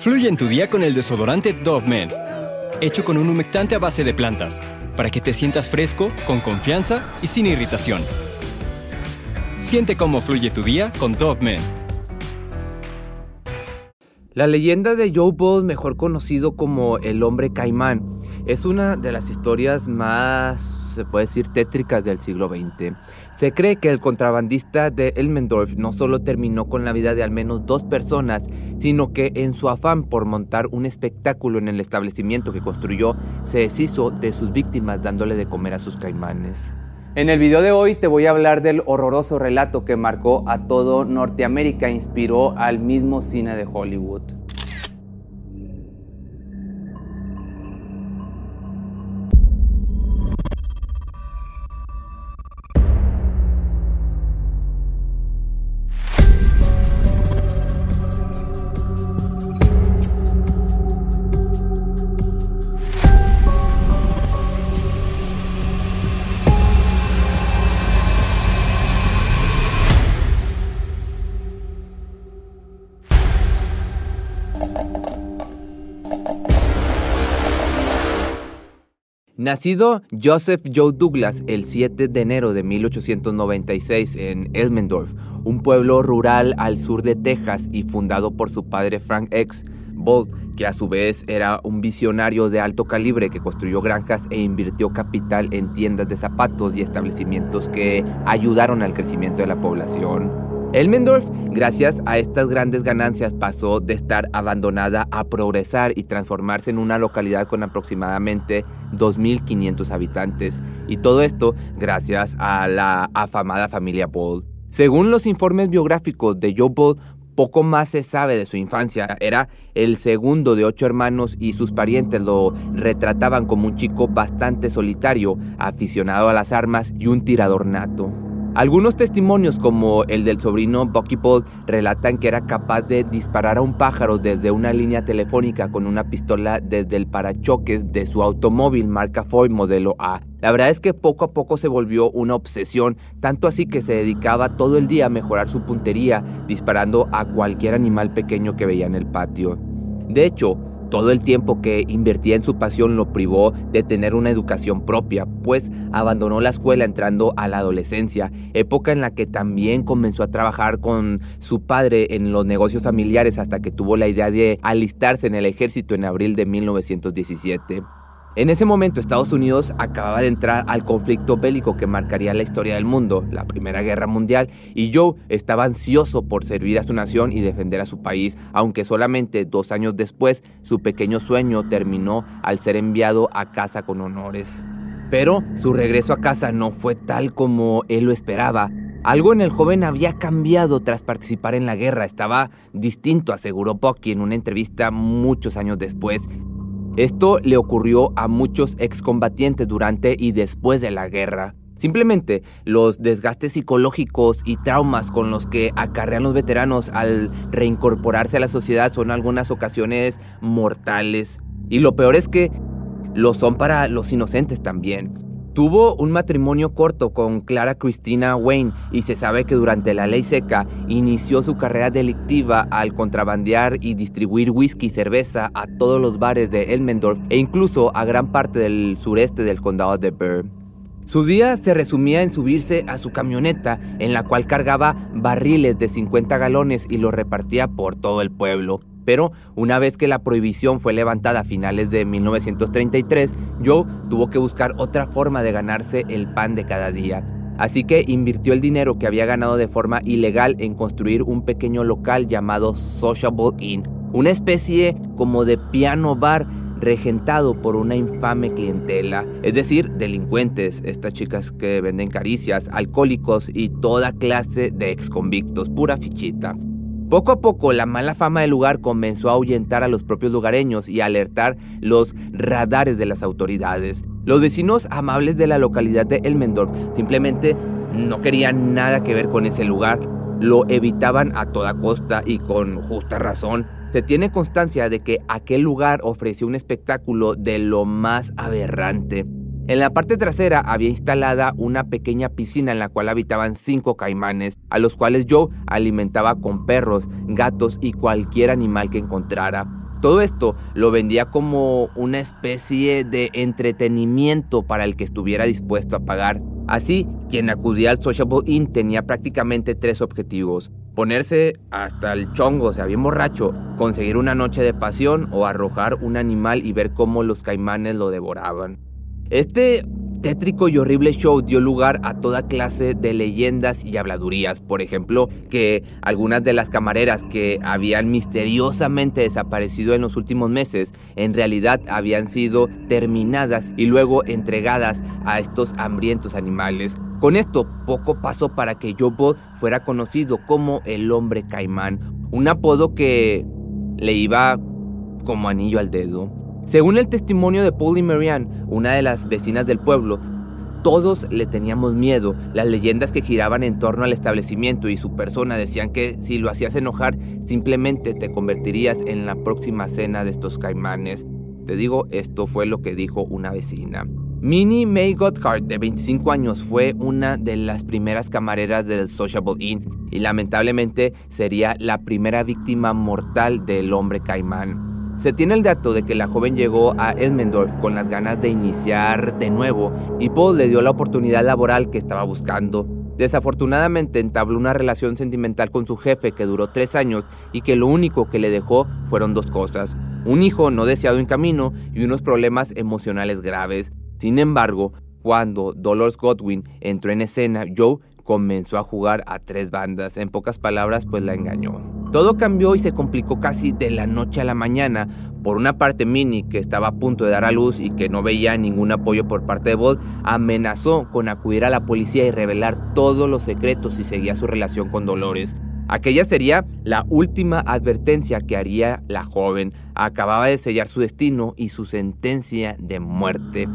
Fluye en tu día con el desodorante Dove Men, hecho con un humectante a base de plantas, para que te sientas fresco, con confianza y sin irritación. Siente cómo fluye tu día con Dove Men. La leyenda de Joe Ball, mejor conocido como el hombre caimán, es una de las historias más, se puede decir, tétricas del siglo XX. Se cree que el contrabandista de Elmendorf no solo terminó con la vida de al menos dos personas, sino que en su afán por montar un espectáculo en el establecimiento que construyó, se deshizo de sus víctimas dándole de comer a sus caimanes. En el video de hoy te voy a hablar del horroroso relato que marcó a todo Norteamérica e inspiró al mismo cine de Hollywood. Nacido Joseph Joe Douglas el 7 de enero de 1896 en Elmendorf, un pueblo rural al sur de Texas y fundado por su padre Frank X. Ball, que a su vez era un visionario de alto calibre que construyó granjas e invirtió capital en tiendas de zapatos y establecimientos que ayudaron al crecimiento de la población. Elmendorf, gracias a estas grandes ganancias, pasó de estar abandonada a progresar y transformarse en una localidad con aproximadamente 2.500 habitantes. Y todo esto gracias a la afamada familia Ball. Según los informes biográficos de Joe Ball, poco más se sabe de su infancia. Era el segundo de ocho hermanos y sus parientes lo retrataban como un chico bastante solitario, aficionado a las armas y un tirador nato. Algunos testimonios como el del sobrino Bucky Paul relatan que era capaz de disparar a un pájaro desde una línea telefónica con una pistola desde el parachoques de su automóvil marca Ford modelo A. La verdad es que poco a poco se volvió una obsesión, tanto así que se dedicaba todo el día a mejorar su puntería disparando a cualquier animal pequeño que veía en el patio. De hecho, todo el tiempo que invertía en su pasión lo privó de tener una educación propia, pues abandonó la escuela entrando a la adolescencia, época en la que también comenzó a trabajar con su padre en los negocios familiares hasta que tuvo la idea de alistarse en el ejército en abril de 1917. En ese momento Estados Unidos acababa de entrar al conflicto bélico que marcaría la historia del mundo, la Primera Guerra Mundial, y Joe estaba ansioso por servir a su nación y defender a su país, aunque solamente dos años después su pequeño sueño terminó al ser enviado a casa con honores. Pero su regreso a casa no fue tal como él lo esperaba. Algo en el joven había cambiado tras participar en la guerra, estaba distinto, aseguró Bucky en una entrevista muchos años después. Esto le ocurrió a muchos excombatientes durante y después de la guerra. Simplemente los desgastes psicológicos y traumas con los que acarrean los veteranos al reincorporarse a la sociedad son algunas ocasiones mortales. Y lo peor es que lo son para los inocentes también. Tuvo un matrimonio corto con Clara Cristina Wayne y se sabe que durante la ley seca inició su carrera delictiva al contrabandear y distribuir whisky y cerveza a todos los bares de Elmendorf e incluso a gran parte del sureste del condado de Burr. Su día se resumía en subirse a su camioneta en la cual cargaba barriles de 50 galones y los repartía por todo el pueblo. Pero una vez que la prohibición fue levantada a finales de 1933, Joe tuvo que buscar otra forma de ganarse el pan de cada día. Así que invirtió el dinero que había ganado de forma ilegal en construir un pequeño local llamado Sociable Inn, una especie como de piano bar regentado por una infame clientela, es decir, delincuentes, estas chicas que venden caricias, alcohólicos y toda clase de exconvictos, pura fichita. Poco a poco la mala fama del lugar comenzó a ahuyentar a los propios lugareños y a alertar los radares de las autoridades. Los vecinos amables de la localidad de Elmendorf simplemente no querían nada que ver con ese lugar. Lo evitaban a toda costa y con justa razón. Se tiene constancia de que aquel lugar ofreció un espectáculo de lo más aberrante. En la parte trasera había instalada una pequeña piscina en la cual habitaban cinco caimanes, a los cuales Joe alimentaba con perros, gatos y cualquier animal que encontrara. Todo esto lo vendía como una especie de entretenimiento para el que estuviera dispuesto a pagar. Así, quien acudía al Sociable Inn tenía prácticamente tres objetivos. Ponerse hasta el chongo, o sea, bien borracho, conseguir una noche de pasión o arrojar un animal y ver cómo los caimanes lo devoraban. Este tétrico y horrible show dio lugar a toda clase de leyendas y habladurías. Por ejemplo, que algunas de las camareras que habían misteriosamente desaparecido en los últimos meses en realidad habían sido terminadas y luego entregadas a estos hambrientos animales. Con esto, poco pasó para que Joe Bob fuera conocido como el hombre caimán, un apodo que le iba como anillo al dedo. Según el testimonio de Paul y Marianne, una de las vecinas del pueblo, todos le teníamos miedo. Las leyendas que giraban en torno al establecimiento y su persona decían que si lo hacías enojar, simplemente te convertirías en la próxima cena de estos caimanes. Te digo, esto fue lo que dijo una vecina. Minnie May Gotthard, de 25 años, fue una de las primeras camareras del Sociable Inn y lamentablemente sería la primera víctima mortal del hombre caimán. Se tiene el dato de que la joven llegó a Elmendorf con las ganas de iniciar de nuevo y Paul le dio la oportunidad laboral que estaba buscando. Desafortunadamente entabló una relación sentimental con su jefe que duró tres años y que lo único que le dejó fueron dos cosas, un hijo no deseado en camino y unos problemas emocionales graves. Sin embargo, cuando Dolores Godwin entró en escena, Joe comenzó a jugar a tres bandas. En pocas palabras, pues la engañó. Todo cambió y se complicó casi de la noche a la mañana. Por una parte, Minnie, que estaba a punto de dar a luz y que no veía ningún apoyo por parte de Bolt, amenazó con acudir a la policía y revelar todos los secretos si seguía su relación con Dolores. Aquella sería la última advertencia que haría la joven. Acababa de sellar su destino y su sentencia de muerte.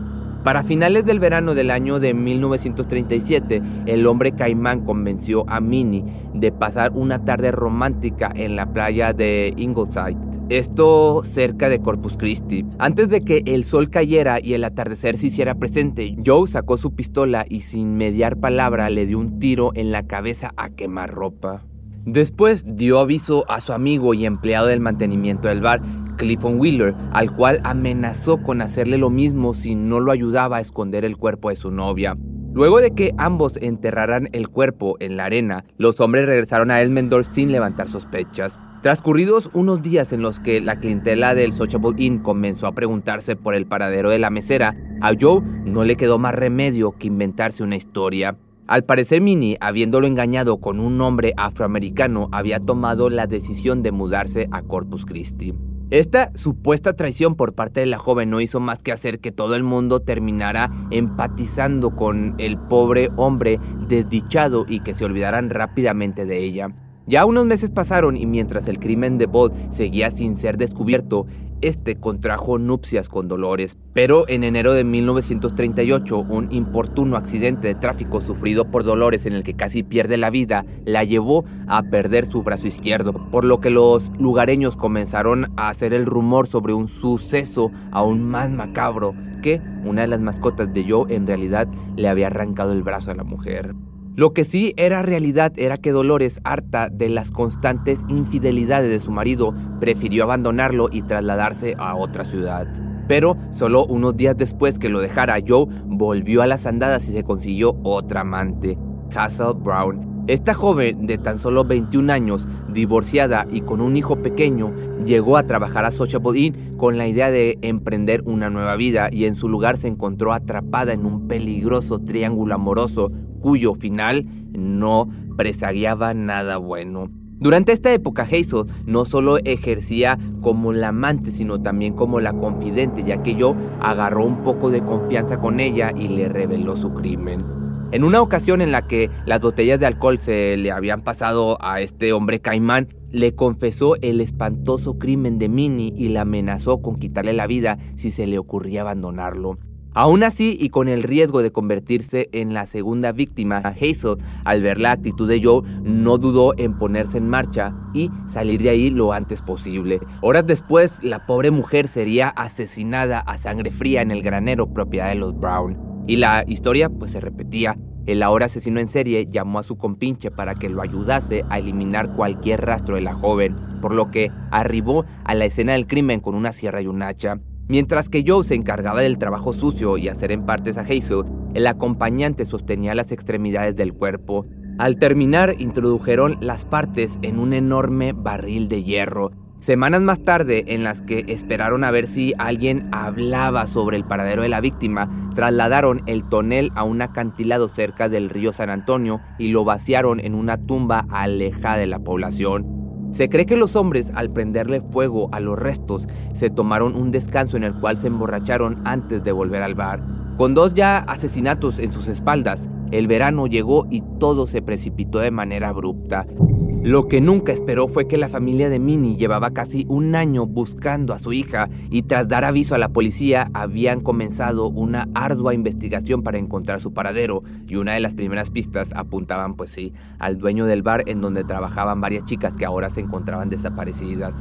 Para finales del verano del año de 1937, el hombre caimán convenció a Minnie de pasar una tarde romántica en la playa de Ingleside. Esto cerca de Corpus Christi. Antes de que el sol cayera y el atardecer se hiciera presente, Joe sacó su pistola y sin mediar palabra le dio un tiro en la cabeza a quemarropa. Después dio aviso a su amigo y empleado del mantenimiento del bar, Clifton Wheeler, al cual amenazó con hacerle lo mismo si no lo ayudaba a esconder el cuerpo de su novia. Luego de que ambos enterraran el cuerpo en la arena, los hombres regresaron a Elmendorf sin levantar sospechas. Transcurridos unos días en los que la clientela del Sociable Inn comenzó a preguntarse por el paradero de la mesera, a Joe no le quedó más remedio que inventarse una historia. Al parecer Minnie, habiéndolo engañado con un hombre afroamericano, había tomado la decisión de mudarse a Corpus Christi. Esta supuesta traición por parte de la joven no hizo más que hacer que todo el mundo terminara empatizando con el pobre hombre desdichado y que se olvidaran rápidamente de ella. Ya unos meses pasaron y mientras el crimen de Bolt seguía sin ser descubierto, este contrajo nupcias con Dolores, pero en enero de 1938 un importuno accidente de tráfico sufrido por Dolores en el que casi pierde la vida la llevó a perder su brazo izquierdo, por lo que los lugareños comenzaron a hacer el rumor sobre un suceso aún más macabro que una de las mascotas de Joe en realidad le había arrancado el brazo a la mujer. Lo que sí era realidad era que Dolores, harta de las constantes infidelidades de su marido, prefirió abandonarlo y trasladarse a otra ciudad. Pero solo unos días después que lo dejara, Joe volvió a las andadas y se consiguió otra amante, Hazel Brown. Esta joven de tan solo 21 años, divorciada y con un hijo pequeño, llegó a trabajar a Sociable Inn con la idea de emprender una nueva vida y en su lugar se encontró atrapada en un peligroso triángulo amoroso cuyo final no presagiaba nada bueno. Durante esta época, Hazel no solo ejercía como la amante, sino también como la confidente, ya que yo agarró un poco de confianza con ella y le reveló su crimen. En una ocasión en la que las botellas de alcohol se le habían pasado a este hombre caimán, le confesó el espantoso crimen de Minnie y la amenazó con quitarle la vida si se le ocurría abandonarlo. Aún así, y con el riesgo de convertirse en la segunda víctima, Hazel, al ver la actitud de Joe, no dudó en ponerse en marcha y salir de ahí lo antes posible. Horas después, la pobre mujer sería asesinada a sangre fría en el granero propiedad de los Brown. Y la historia pues se repetía. el ahora asesino en serie llamó a su compinche para que lo ayudase a eliminar cualquier rastro de la joven, por lo que arribó a la escena del crimen con una sierra y un hacha. Mientras que Joe se encargaba del trabajo sucio y hacer en partes a Hazel, el acompañante sostenía las extremidades del cuerpo. Al terminar, introdujeron las partes en un enorme barril de hierro. Semanas más tarde, en las que esperaron a ver si alguien hablaba sobre el paradero de la víctima, trasladaron el tonel a un acantilado cerca del río San Antonio y lo vaciaron en una tumba alejada de la población. Se cree que los hombres, al prenderle fuego a los restos, se tomaron un descanso en el cual se emborracharon antes de volver al bar. Con dos ya asesinatos en sus espaldas, el verano llegó y todo se precipitó de manera abrupta. Lo que nunca esperó fue que la familia de Minnie llevaba casi un año buscando a su hija y tras dar aviso a la policía habían comenzado una ardua investigación para encontrar su paradero y una de las primeras pistas apuntaban pues sí al dueño del bar en donde trabajaban varias chicas que ahora se encontraban desaparecidas.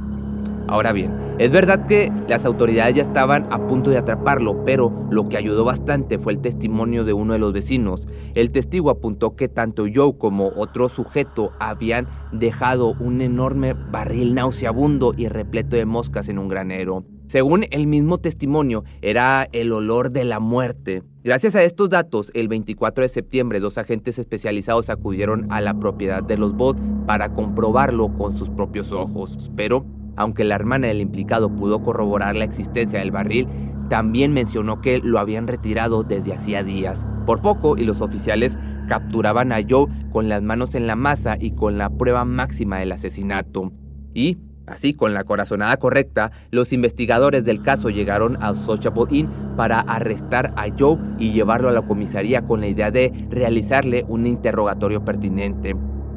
Ahora bien, es verdad que las autoridades ya estaban a punto de atraparlo, pero lo que ayudó bastante fue el testimonio de uno de los vecinos. El testigo apuntó que tanto Joe como otro sujeto habían dejado un enorme barril nauseabundo y repleto de moscas en un granero. Según el mismo testimonio, era el olor de la muerte. Gracias a estos datos, el 24 de septiembre, dos agentes especializados acudieron a la propiedad de los Bot para comprobarlo con sus propios ojos. Pero aunque la hermana del implicado pudo corroborar la existencia del barril, también mencionó que lo habían retirado desde hacía días. Por poco, y los oficiales capturaban a Joe con las manos en la masa y con la prueba máxima del asesinato. Y, así, con la corazonada correcta, los investigadores del caso llegaron al Sociable Inn para arrestar a Joe y llevarlo a la comisaría con la idea de realizarle un interrogatorio pertinente.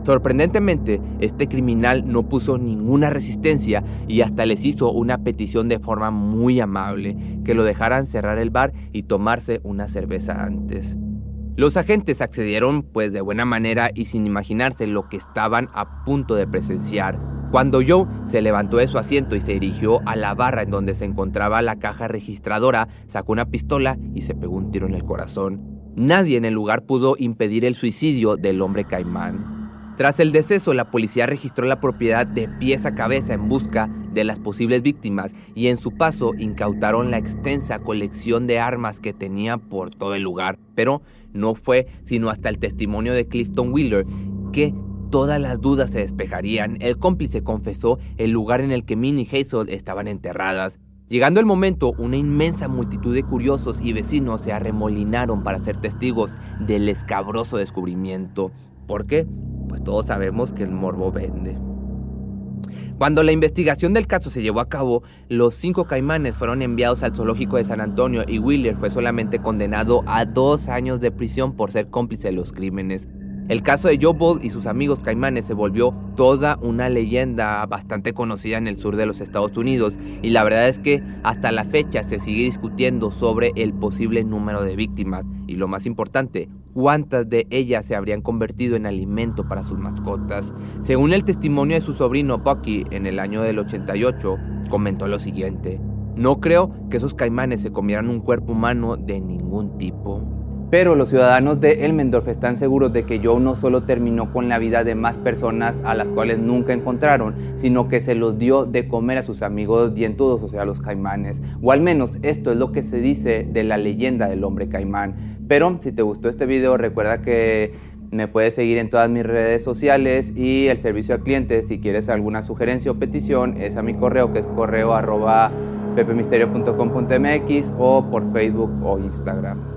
Sorprendentemente, este criminal no puso ninguna resistencia y hasta les hizo una petición de forma muy amable, que lo dejaran cerrar el bar y tomarse una cerveza antes. Los agentes accedieron pues de buena manera y sin imaginarse lo que estaban a punto de presenciar. Cuando Joe se levantó de su asiento y se dirigió a la barra en donde se encontraba la caja registradora, sacó una pistola y se pegó un tiro en el corazón. Nadie en el lugar pudo impedir el suicidio del hombre caimán. Tras el deceso, la policía registró la propiedad de pies a cabeza en busca de las posibles víctimas y en su paso incautaron la extensa colección de armas que tenía por todo el lugar. Pero no fue sino hasta el testimonio de Clifton Wheeler que todas las dudas se despejarían. El cómplice confesó el lugar en el que Minnie y Hazel estaban enterradas. Llegando el momento, una inmensa multitud de curiosos y vecinos se arremolinaron para ser testigos del escabroso descubrimiento. ¿Por qué? Pues todos sabemos que el morbo vende. Cuando la investigación del caso se llevó a cabo, los cinco caimanes fueron enviados al zoológico de San Antonio y Wheeler fue solamente condenado a dos años de prisión por ser cómplice de los crímenes. El caso de Joe y sus amigos caimanes se volvió toda una leyenda bastante conocida en el sur de los Estados Unidos y la verdad es que hasta la fecha se sigue discutiendo sobre el posible número de víctimas y lo más importante, cuántas de ellas se habrían convertido en alimento para sus mascotas. Según el testimonio de su sobrino Bucky en el año del 88, comentó lo siguiente, no creo que esos caimanes se comieran un cuerpo humano de ningún tipo. Pero los ciudadanos de Elmendorf están seguros de que Joe no solo terminó con la vida de más personas a las cuales nunca encontraron, sino que se los dio de comer a sus amigos dientudos, o sea, los caimanes. O al menos esto es lo que se dice de la leyenda del hombre caimán. Pero si te gustó este video, recuerda que me puedes seguir en todas mis redes sociales y el servicio al cliente. Si quieres alguna sugerencia o petición, es a mi correo que es correo arroba pepemisterio.com.mx o por Facebook o Instagram